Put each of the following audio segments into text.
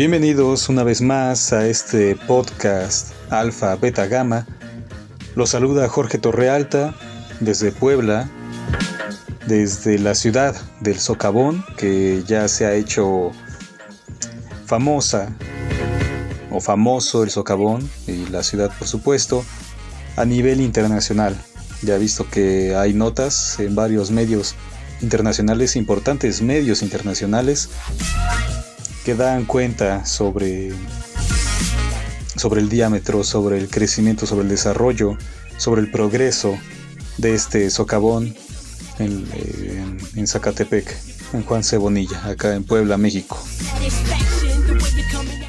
Bienvenidos una vez más a este podcast Alfa Beta Gamma. Los saluda Jorge Torrealta desde Puebla, desde la ciudad del Socavón, que ya se ha hecho famosa o famoso el Socavón y la ciudad por supuesto a nivel internacional. Ya he visto que hay notas en varios medios internacionales, importantes medios internacionales, que dan cuenta sobre, sobre el diámetro, sobre el crecimiento, sobre el desarrollo, sobre el progreso de este socavón en, en Zacatepec, en Juan Cebonilla, acá en Puebla, México.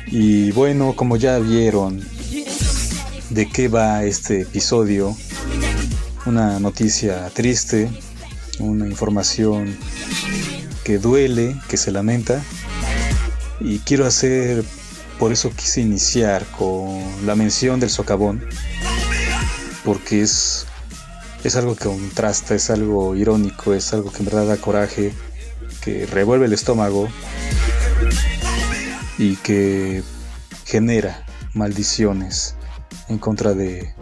Y bueno, como ya vieron de qué va este episodio, una noticia triste, una información que duele, que se lamenta. Y quiero hacer, por eso quise iniciar con la mención del socavón, porque es, es algo que contrasta, es algo irónico, es algo que en verdad da coraje, que revuelve el estómago y que genera maldiciones en contra de,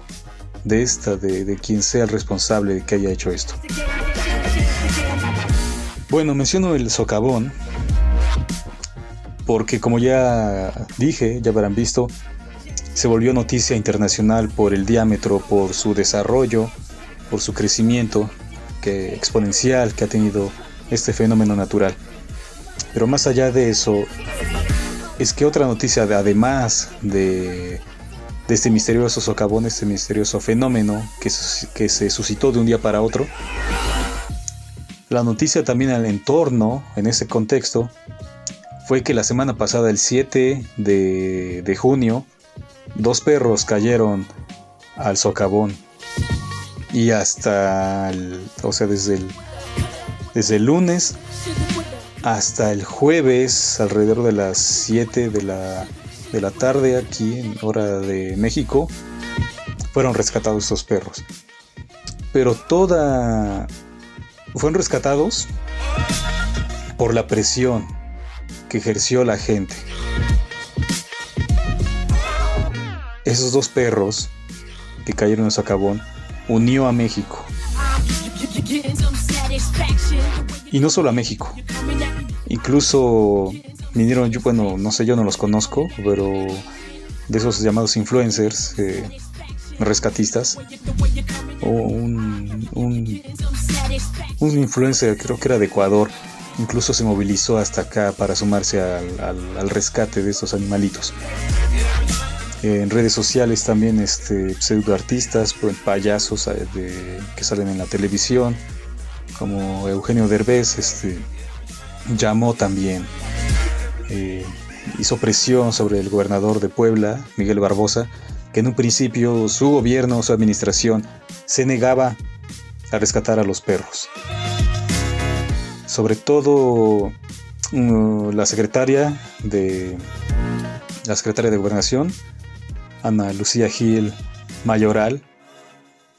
de esta, de, de quien sea el responsable de que haya hecho esto. Bueno, menciono el socavón porque como ya dije, ya habrán visto, se volvió noticia internacional por el diámetro, por su desarrollo, por su crecimiento que exponencial que ha tenido este fenómeno natural. Pero más allá de eso, es que otra noticia, además de este misterioso socavón, este misterioso fenómeno que, que se suscitó de un día para otro. La noticia también al entorno, en ese contexto, fue que la semana pasada, el 7 de, junio, dos perros cayeron al socavón. Y hasta, el, o sea, desde el, desde el lunes hasta el jueves, alrededor de las 7 de la de la tarde aquí en hora de México fueron rescatados estos perros. Pero toda fueron rescatados por la presión que ejerció la gente. Esos dos perros que cayeron en Socavón unió a México. Y no solo a México. Incluso vinieron, yo, bueno, no sé, yo no los conozco, pero de esos llamados influencers, eh, rescatistas, o un, un, influencer, creo que era de Ecuador, incluso se movilizó hasta acá para sumarse al, rescate de estos animalitos. en redes sociales también este, pseudo artistas, pues, payasos eh, que salen en la televisión, como Eugenio Derbez, este, llamó también eh, hizo presión sobre el gobernador de Puebla, Miguel Barbosa, que en un principio su gobierno, su administración, se negaba a rescatar a los perros. Sobre todo mm, la secretaria de la secretaria de Gobernación, Ana Lucía Gil Mayoral,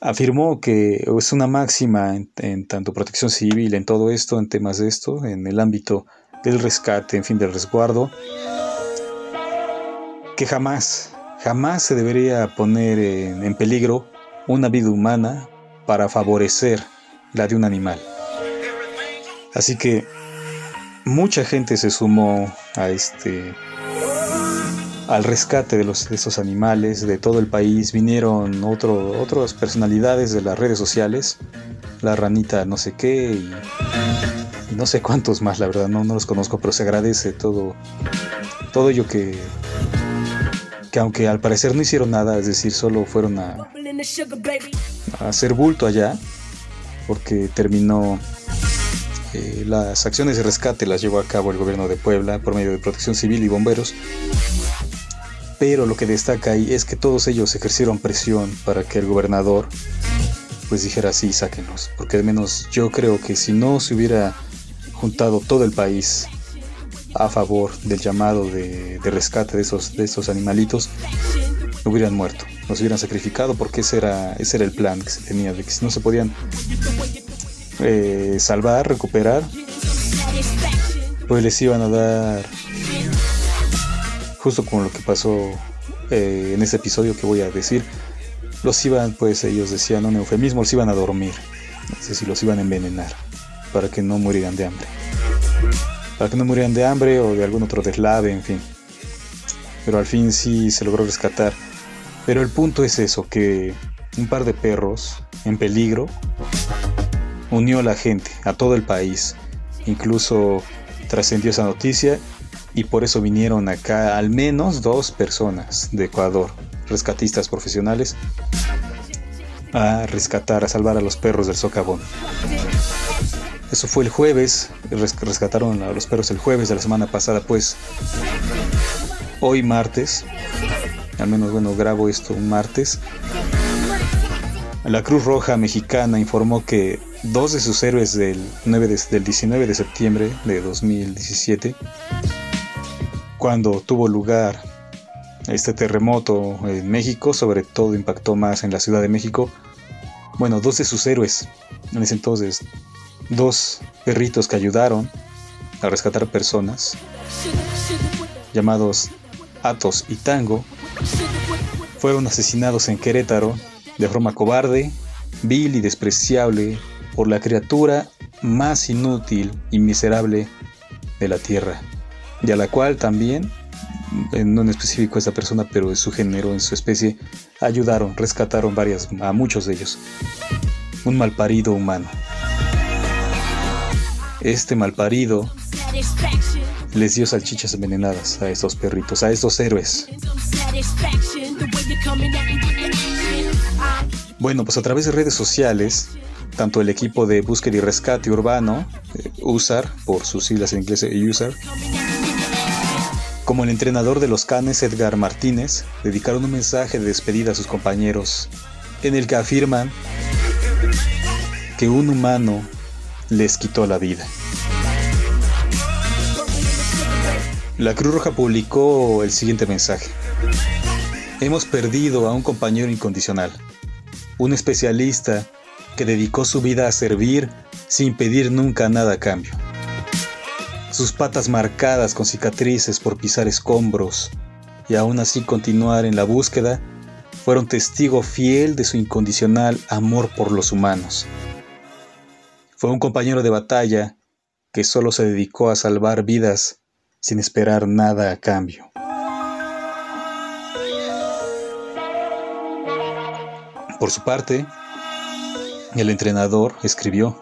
afirmó que es una máxima en, en, tanto protección civil, en todo esto, en temas de esto, en el ámbito del rescate, en fin, del resguardo, que jamás, jamás se debería poner en, peligro una vida humana para favorecer la de un animal. Así que mucha gente se sumó a este al rescate de, los, de estos animales de todo el país. Vinieron otro, otras personalidades de las redes sociales, la ranita no sé qué, y no sé cuántos más, la verdad, no, no los conozco, pero se agradece todo, todo ello que, que aunque al parecer no hicieron nada, es decir, solo fueron a, a hacer bulto allá, porque terminó eh, las acciones de rescate las llevó a cabo el gobierno de Puebla por medio de protección civil y bomberos. Pero lo que destaca ahí es que todos ellos ejercieron presión para que el gobernador pues dijera sí, sáquenos. Porque al menos yo creo que si no se hubiera juntado todo el país a favor del llamado de, rescate de esos, de esos animalitos, hubieran muerto, los hubieran sacrificado porque ese era, ese era el plan que se tenía, de que si no se podían eh, salvar, recuperar, pues les iban a dar justo como lo que pasó eh, en este episodio que voy a decir, los iban, pues ellos decían un eufemismo, los iban a dormir, sé si los iban a envenenar, para que no murieran de hambre. Para que no murieran de hambre o de algún otro deslave, en fin. Pero al fin sí se logró rescatar. Pero el punto es eso, que un par de perros en peligro unió a la gente, a todo el país. Incluso trascendió esa noticia y por eso vinieron acá al menos dos personas de Ecuador, rescatistas profesionales, a rescatar, a salvar a los perros del socavón. Eso fue el jueves, rescataron a los perros el jueves de la semana pasada, pues hoy martes, al menos bueno, grabo esto un martes, la Cruz Roja Mexicana informó que dos de sus héroes del, 9 del 19 de septiembre de 2017 cuando tuvo lugar este terremoto en México, sobre todo impactó más en la Ciudad de México. Bueno, dos de sus héroes, en ese entonces, dos perritos que ayudaron a rescatar personas, llamados Atos y Tango, fueron asesinados en Querétaro de forma cobarde, vil y despreciable por la criatura más inútil y miserable de la tierra y a la cual también, no en específico esta persona, pero en su género, en su especie, ayudaron, rescataron varias, a muchos de ellos. Un malparido humano. Este malparido les dio salchichas envenenadas a estos perritos, a estos héroes. Bueno, pues a través de redes sociales, tanto el equipo de búsqueda y rescate urbano, eh, USAR, por sus siglas en inglés USAR, como el entrenador de los Canes Edgar Martínez, dedicaron un mensaje de despedida a sus compañeros, en el que afirman que un humano les quitó la vida. La Cruz Roja publicó el siguiente mensaje. Hemos perdido a un compañero incondicional, un especialista que dedicó su vida a servir sin pedir nunca nada a cambio sus patas marcadas con cicatrices por pisar escombros y aún así continuar en la búsqueda, fueron testigo fiel de su incondicional amor por los humanos. Fue un compañero de batalla que solo se dedicó a salvar vidas sin esperar nada a cambio. Por su parte, el entrenador escribió,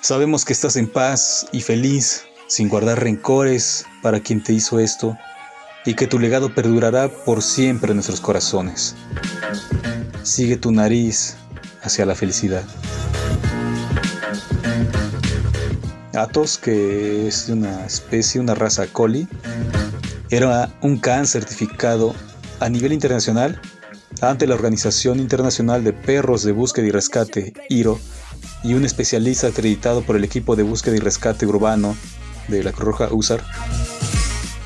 Sabemos que estás en paz y feliz, sin guardar rencores para quien te hizo esto, y que tu legado perdurará por siempre en nuestros corazones. Sigue tu nariz hacia la felicidad. Atos, que es de una especie, una raza coli, era un can certificado a nivel internacional ante la Organización Internacional de Perros de Búsqueda y Rescate, IRO, y un especialista acreditado por el equipo de búsqueda y rescate urbano de la Cruz Roja USAR,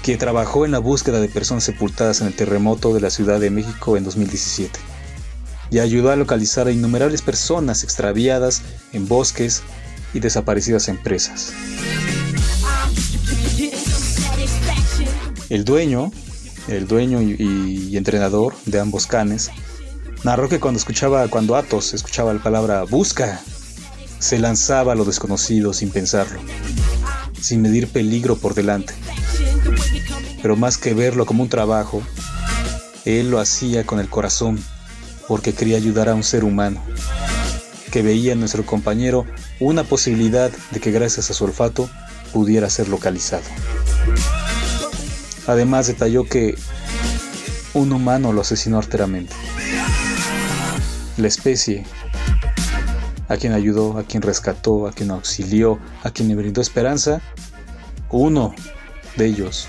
que trabajó en la búsqueda de personas sepultadas en el terremoto de la Ciudad de México en 2017 y ayudó a localizar a innumerables personas extraviadas en bosques y desaparecidas en presas. El dueño, el dueño y, entrenador de ambos canes, narró que cuando escuchaba, cuando Atos escuchaba la palabra busca se lanzaba a lo desconocido sin pensarlo, sin medir peligro por delante. Pero más que verlo como un trabajo, él lo hacía con el corazón, porque quería ayudar a un ser humano, que veía en nuestro compañero una posibilidad de que gracias a su olfato pudiera ser localizado. Además detalló que un humano lo asesinó arteramente. La especie a quien ayudó, a quien rescató, a quien auxilió, a quien le brindó esperanza, uno de ellos,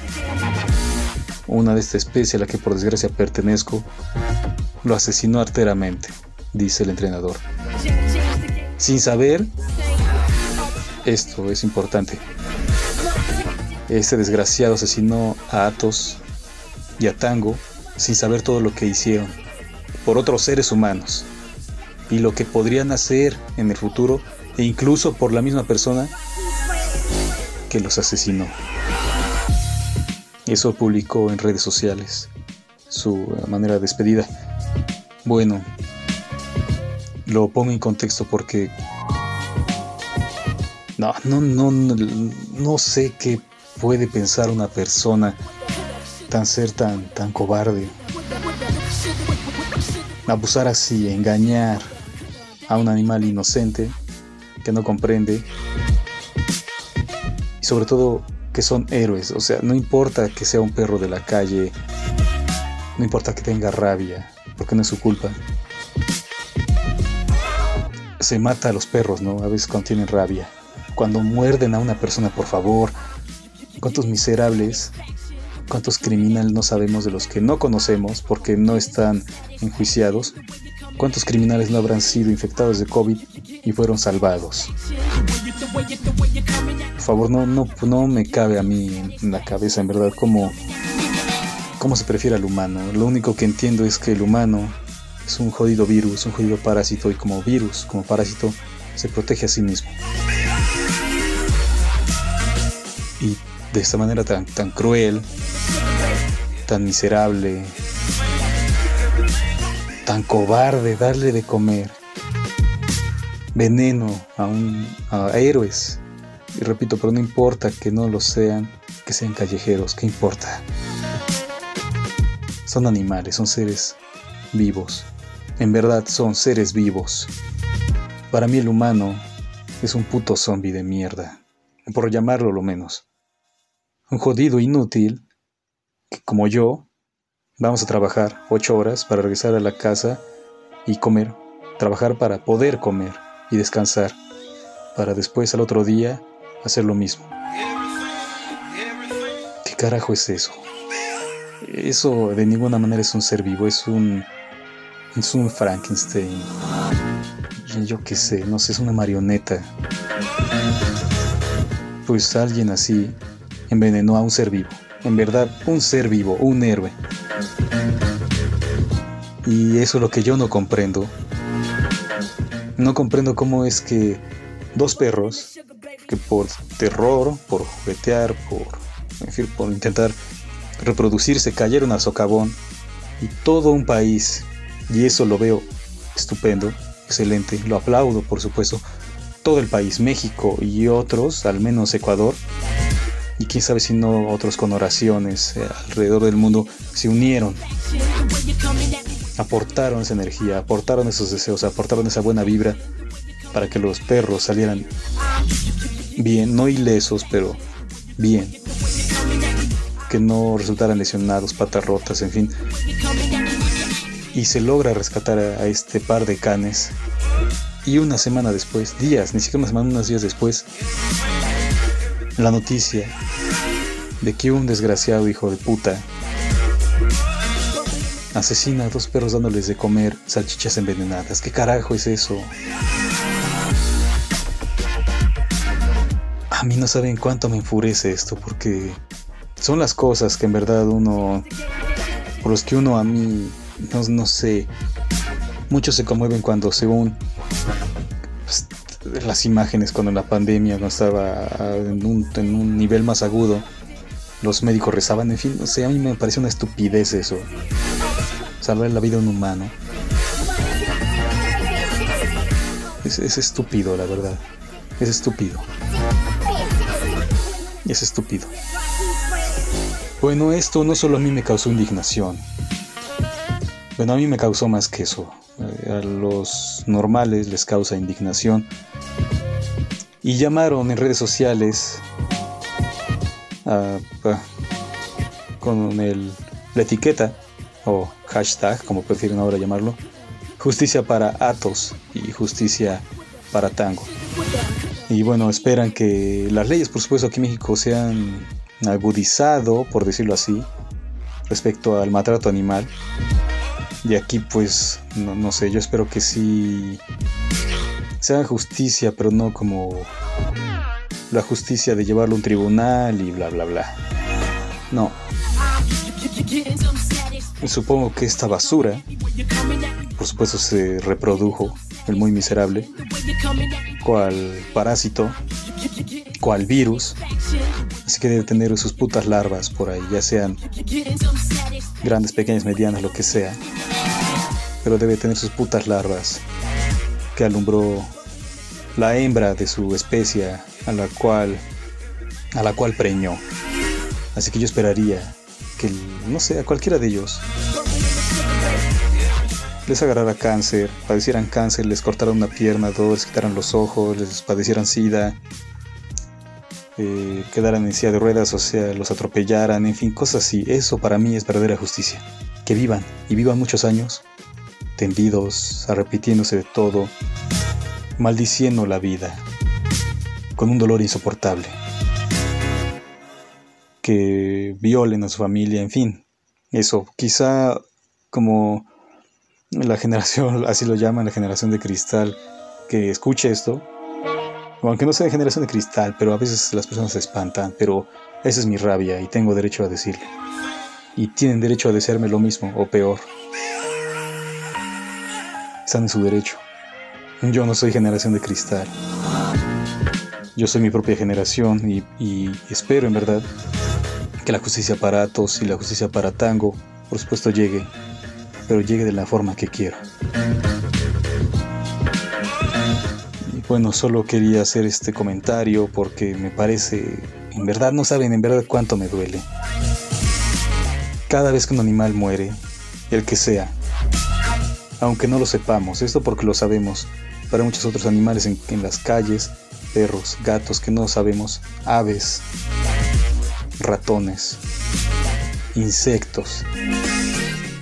una de esta especie a la que por desgracia pertenezco, lo asesinó arteramente, dice el entrenador. Sin saber, esto es importante, este desgraciado asesinó a Atos y a Tango sin saber todo lo que hicieron por otros seres humanos y lo que podrían hacer en el futuro e incluso por la misma persona que los asesinó. Eso publicó en redes sociales su manera de despedida. Bueno, lo pongo en contexto porque no, no, no, no sé qué puede pensar una persona tan ser tan, tan cobarde. Abusar así, engañar a un animal inocente que no comprende y sobre todo que son héroes, o sea, no importa que sea un perro de la calle, no importa que tenga rabia, porque no es su culpa. Se mata a los perros, ¿no? A veces cuando tienen rabia. Cuando muerden a una persona, por favor. ¿Cuántos miserables, cuántos criminales no sabemos de los que no conocemos porque no están enjuiciados? ¿Cuántos criminales no habrán sido infectados de COVID y fueron salvados? Por favor, no, no, no me cabe a mí en la cabeza, en verdad, cómo, cómo se prefiere al humano. Lo único que entiendo es que el humano es un jodido virus, un jodido parásito, y como virus, como parásito, se protege a sí mismo. Y de esta manera tan, tan cruel, tan miserable, tan cobarde darle de comer veneno a, un, a héroes. Y repito, pero no importa que no lo sean, que sean callejeros, ¿qué importa? Son animales, son seres vivos. En verdad son seres vivos. Para mí el humano es un puto zombie de mierda, por llamarlo lo menos. Un jodido inútil que como yo vamos a trabajar ocho horas para regresar a la casa y comer, trabajar para poder comer y descansar, para después al otro día hacer lo mismo. ¿Qué carajo es eso? Eso de ninguna manera es un ser vivo, es un. Es un Frankenstein. Yo qué sé, no sé, es una marioneta. Pues alguien así envenenó a un ser vivo. En verdad, un ser vivo, un héroe. Y eso es lo que yo no comprendo. No comprendo cómo es que dos perros que por terror, por juguetear, por, en por intentar reproducirse, cayeron al socavón y todo un país, y eso lo veo estupendo, excelente, lo aplaudo por supuesto, todo el país, México y otros, al menos Ecuador, y quién sabe si no otros con oraciones eh, alrededor del mundo, se unieron, aportaron esa energía, aportaron esos deseos, aportaron esa buena vibra para que los perros salieran bien, no ilesos, pero bien. Que no resultaran lesionados, patas rotas, en fin. Y se logra rescatar a, este par de canes. Y una semana después, días, ni siquiera una semana, unos días después, la noticia de que un desgraciado hijo de puta asesina a dos perros dándoles de comer salchichas envenenadas. ¿Qué carajo es eso? A mí no saben cuánto me enfurece esto porque son las cosas que en verdad uno, por los que uno a mí, no, sé, muchos se conmueven cuando según pues, las imágenes cuando la pandemia, cuando estaba en un, en un nivel más agudo, los médicos rezaban, en fin, no sé, a mí me parece una estupidez eso, salvar la vida de un humano. Es, es estúpido, la verdad, es estúpido. Es estúpido. Bueno, esto no solo a mí me causó indignación. Bueno, a mí me causó más que eso. A los normales les causa indignación. Y llamaron en redes sociales con el, la etiqueta o hashtag, como prefieren ahora llamarlo, justicia para Atos y justicia para Tango. Y bueno, esperan que las leyes, por supuesto, aquí en México sean agudizado, por decirlo así, respecto al maltrato animal. Y aquí pues, no, sé, yo espero que sí se haga justicia, pero no como la justicia de llevarlo a un tribunal y bla, bla, bla. No. Supongo que esta basura, por supuesto, se reprodujo, el muy miserable, cual parásito, cual virus, Así que debe tener sus putas larvas por ahí, ya sean grandes, pequeñas, medianas, lo que sea. Pero debe tener sus putas larvas que alumbró la hembra de su especie a la cual a la cual preñó. Así que yo esperaría que, no sé, a cualquiera de ellos les agarrara cáncer, padecieran cáncer, les cortaran una pierna, dos, les quitaran los ojos, les padecieran sida, eh, quedaran en silla de ruedas, o sea, los atropellaran, en fin, cosas así. Eso para mí es verdadera justicia. Que vivan y vivan muchos años, tendidos, arrepintiéndose de todo, maldiciendo la vida, con un dolor insoportable. Que violen a su familia, en fin. Eso, quizá como la generación, así lo llaman, la generación de cristal, que escuche esto, aunque no sea de generación de cristal, pero a veces las personas se espantan, pero esa es mi rabia y tengo derecho a decirle. Y tienen derecho a desearme lo mismo o peor. Están en su derecho. Yo no soy generación de cristal. Yo soy mi propia generación y, y espero en verdad que la justicia para Atos y la justicia para Tango, por supuesto, llegue, pero llegue de la forma que quiero. Bueno, solo quería hacer este comentario porque me parece, en verdad no saben en verdad cuánto me duele. Cada vez que un animal muere, el que sea, aunque no lo sepamos, esto porque lo sabemos, para muchos otros animales en, en las calles, perros, gatos que no sabemos, aves, ratones, insectos,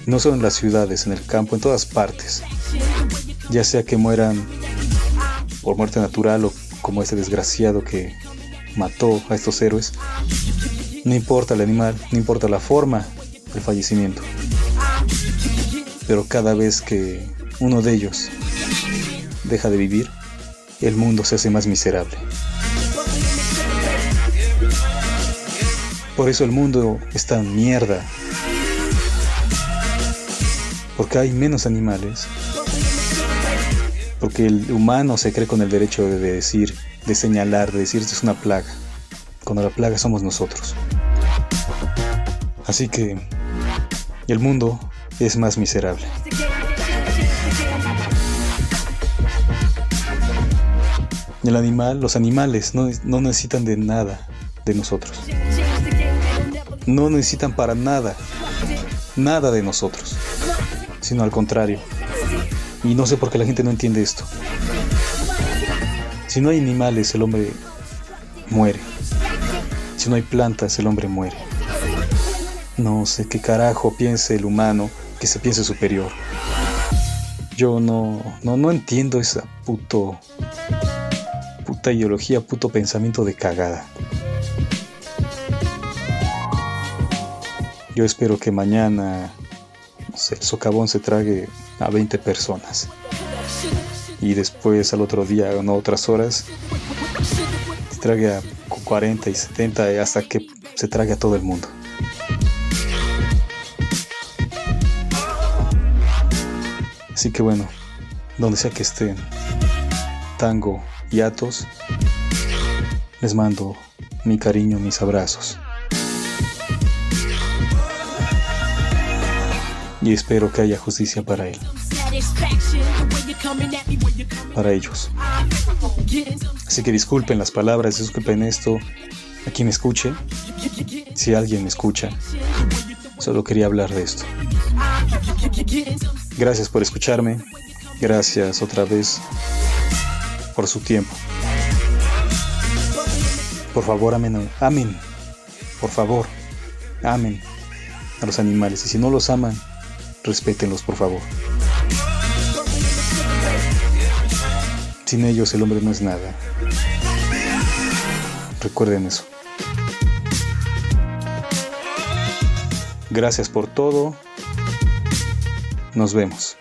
no solo en las ciudades, en el campo, en todas partes, ya sea que mueran por muerte natural o como ese desgraciado que mató a estos héroes, no importa el animal, no importa la forma del fallecimiento. Pero cada vez que uno de ellos deja de vivir, el mundo se hace más miserable. Por eso el mundo está en mierda. Porque hay menos animales porque el humano se cree con el derecho de decir, de señalar, de decir esto es una plaga, cuando la plaga somos nosotros. Así que el mundo es más miserable. El animal, los animales no, no necesitan de nada de nosotros. No necesitan para nada, nada de nosotros, sino al contrario y no sé por qué la gente no entiende esto. Si no hay animales, el hombre muere. Si no hay plantas, el hombre muere. No sé qué carajo piense el humano que se piense superior. Yo no, no, no entiendo esa puto, puta ideología, puto pensamiento de cagada. Yo espero que mañana el socavón se trague a 20 personas. Y después al otro día, no otras horas, se trague a 40 y 70 hasta que se trague a todo el mundo. Así que bueno, donde sea que estén, Tango y Atos, les mando mi cariño, mis abrazos. Y espero que haya justicia para él. Para ellos. Así que disculpen las palabras, disculpen esto a quien escuche. Si alguien me escucha, solo quería hablar de esto. Gracias por escucharme. Gracias otra vez por su tiempo. Por favor, amen, amen. Por favor, amen a los animales. Y si no los aman, respétenlos por favor. Sin ellos el hombre no es nada. Recuerden eso. Gracias por todo. Nos vemos.